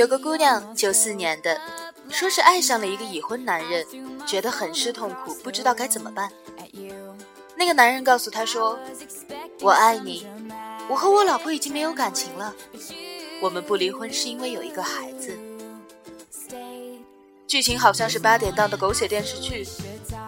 有个姑娘，九四年的，说是爱上了一个已婚男人，觉得很是痛苦，不知道该怎么办。那个男人告诉她说：“我爱你，我和我老婆已经没有感情了，我们不离婚是因为有一个孩子。”剧情好像是八点档的狗血电视剧，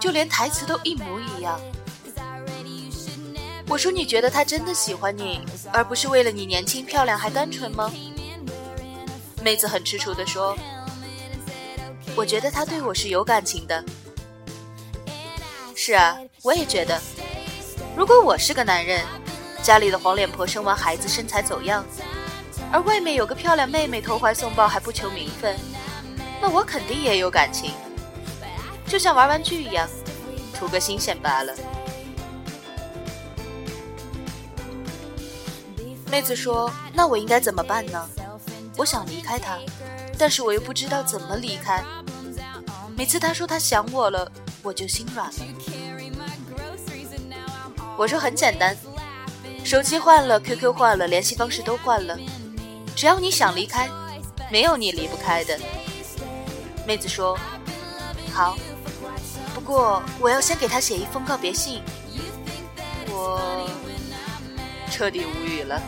就连台词都一模一样。我说：“你觉得他真的喜欢你，而不是为了你年轻漂亮还单纯吗？”妹子很吃醋地说：“我觉得他对我是有感情的。”是啊，我也觉得。如果我是个男人，家里的黄脸婆生完孩子身材走样，而外面有个漂亮妹妹投怀送抱还不求名分，那我肯定也有感情，就像玩玩具一样，图个新鲜罢了。妹子说：“那我应该怎么办呢？我想离开他，但是我又不知道怎么离开。每次他说他想我了，我就心软了。我说很简单，手机换了，QQ 换了，联系方式都换了，只要你想离开，没有你离不开的。”妹子说：“好，不过我要先给他写一封告别信。”我彻底无语了。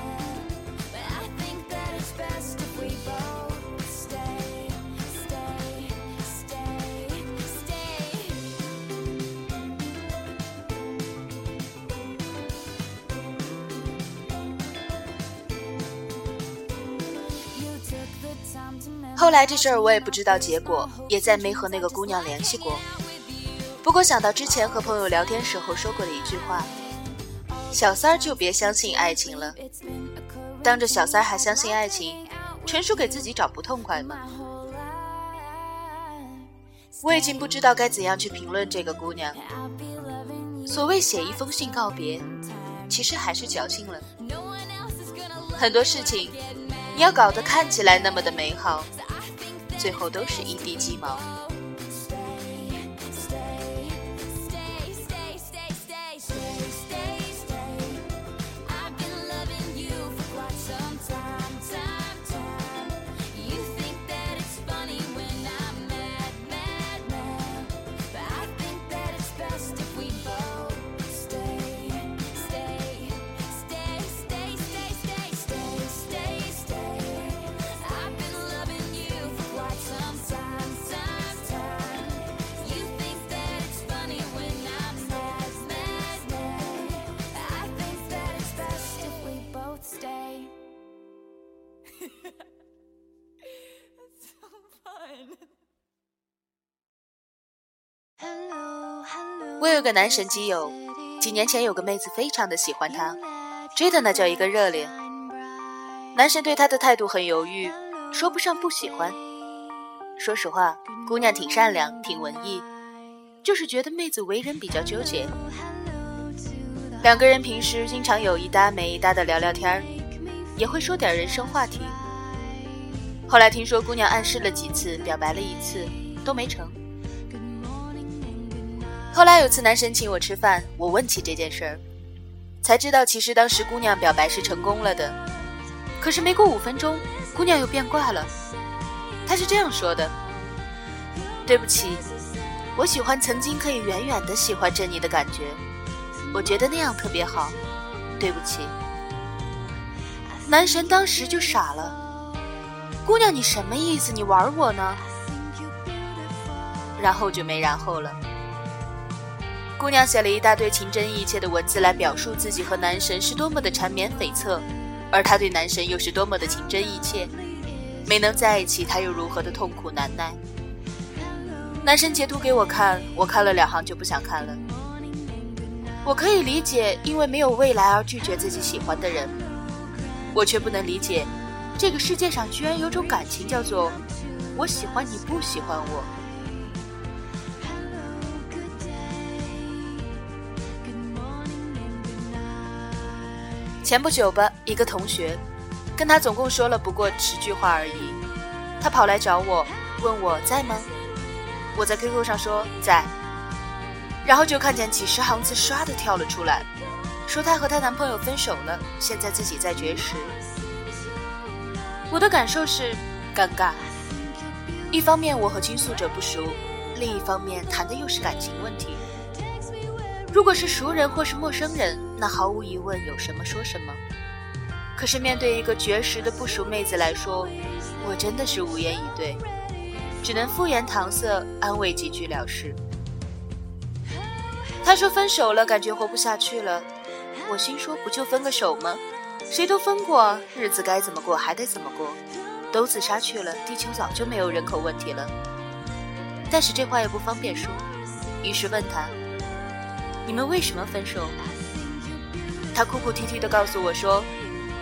后来这事儿我也不知道结果，也再没和那个姑娘联系过。不过想到之前和朋友聊天时候说过的一句话：“小三儿就别相信爱情了。”当着小三儿还相信爱情，纯属给自己找不痛快嘛。我已经不知道该怎样去评论这个姑娘。所谓写一封信告别，其实还是矫情了。很多事情，你要搞得看起来那么的美好。最后都是一地鸡毛。我有个男神基友，几年前有个妹子非常的喜欢他，追的那叫一个热烈。男神对他的态度很犹豫，说不上不喜欢。说实话，姑娘挺善良，挺文艺，就是觉得妹子为人比较纠结。两个人平时经常有一搭没一搭的聊聊天儿，也会说点人生话题。后来听说姑娘暗示了几次，表白了一次，都没成。后来有次男神请我吃饭，我问起这件事儿，才知道其实当时姑娘表白是成功了的。可是没过五分钟，姑娘又变卦了。她是这样说的：“对不起，我喜欢曾经可以远远的喜欢着你的感觉，我觉得那样特别好。对不起。”男神当时就傻了：“姑娘，你什么意思？你玩我呢？”然后就没然后了。姑娘写了一大堆情真意切的文字来表述自己和男神是多么的缠绵悱恻，而她对男神又是多么的情真意切，没能在一起，她又如何的痛苦难耐。男神截图给我看，我看了两行就不想看了。我可以理解，因为没有未来而拒绝自己喜欢的人，我却不能理解，这个世界上居然有种感情叫做我喜欢你不喜欢我。前不久吧，一个同学，跟他总共说了不过十句话而已，他跑来找我，问我在吗？我在 QQ 上说在，然后就看见几十行字唰的跳了出来，说她和她男朋友分手了，现在自己在绝食。我的感受是，尴尬。一方面我和倾诉者不熟，另一方面谈的又是感情问题。如果是熟人或是陌生人，那毫无疑问有什么说什么。可是面对一个绝食的不熟妹子来说，我真的是无言以对，只能敷衍搪塞，安慰几句了事。她说分手了，感觉活不下去了。我心说不就分个手吗？谁都分过，日子该怎么过还得怎么过。都自杀去了，地球早就没有人口问题了。但是这话也不方便说，于是问他。你们为什么分手？她哭哭啼啼地告诉我说，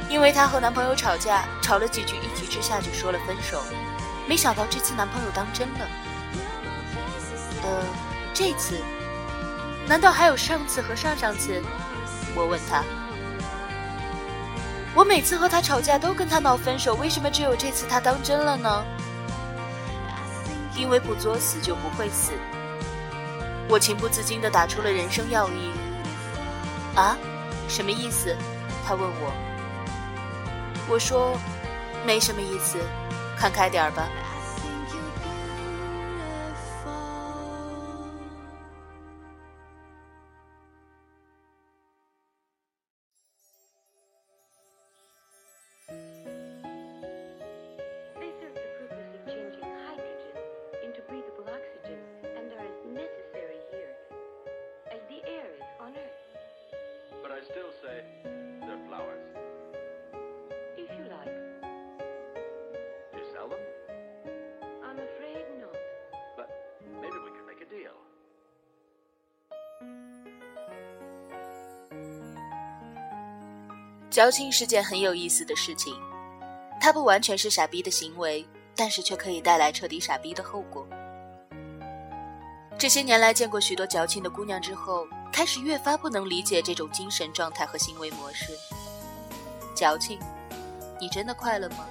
因为她和男朋友吵架，吵了几句，一急之下就说了分手。没想到这次男朋友当真了。呃，这次？难道还有上次和上上次？我问他。我每次和他吵架都跟他闹分手，为什么只有这次他当真了呢？因为不作死就不会死。我情不自禁地打出了人生要义。啊，什么意思？他问我。我说，没什么意思，看开点儿吧。矫情是件很有意思的事情，它不完全是傻逼的行为，但是却可以带来彻底傻逼的后果。这些年来见过许多矫情的姑娘之后，开始越发不能理解这种精神状态和行为模式。矫情，你真的快乐吗？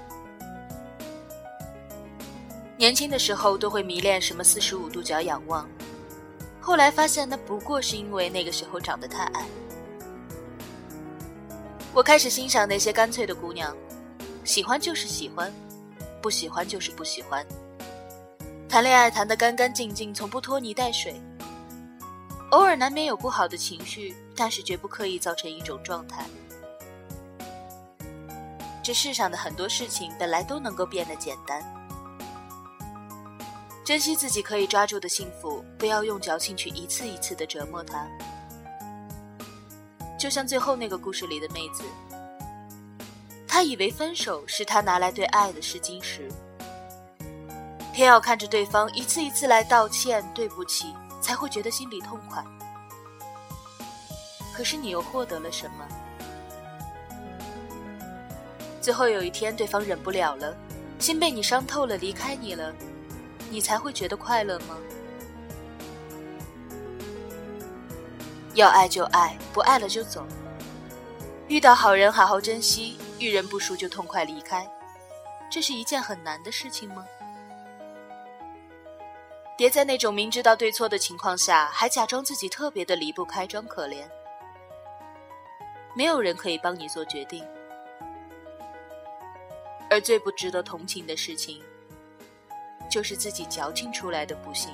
年轻的时候都会迷恋什么四十五度角仰望，后来发现那不过是因为那个时候长得太矮。我开始欣赏那些干脆的姑娘，喜欢就是喜欢，不喜欢就是不喜欢。谈恋爱谈得干干净净，从不拖泥带水。偶尔难免有不好的情绪，但是绝不刻意造成一种状态。这世上的很多事情本来都能够变得简单。珍惜自己可以抓住的幸福，不要用矫情去一次一次的折磨它。就像最后那个故事里的妹子，她以为分手是她拿来对爱的试金石，偏要看着对方一次一次来道歉、对不起，才会觉得心里痛快。可是你又获得了什么？最后有一天，对方忍不了了，心被你伤透了，离开你了，你才会觉得快乐吗？要爱就爱，不爱了就走。遇到好人好好珍惜，遇人不淑就痛快离开，这是一件很难的事情吗？别在那种明知道对错的情况下，还假装自己特别的离不开，装可怜。没有人可以帮你做决定，而最不值得同情的事情，就是自己矫情出来的不幸。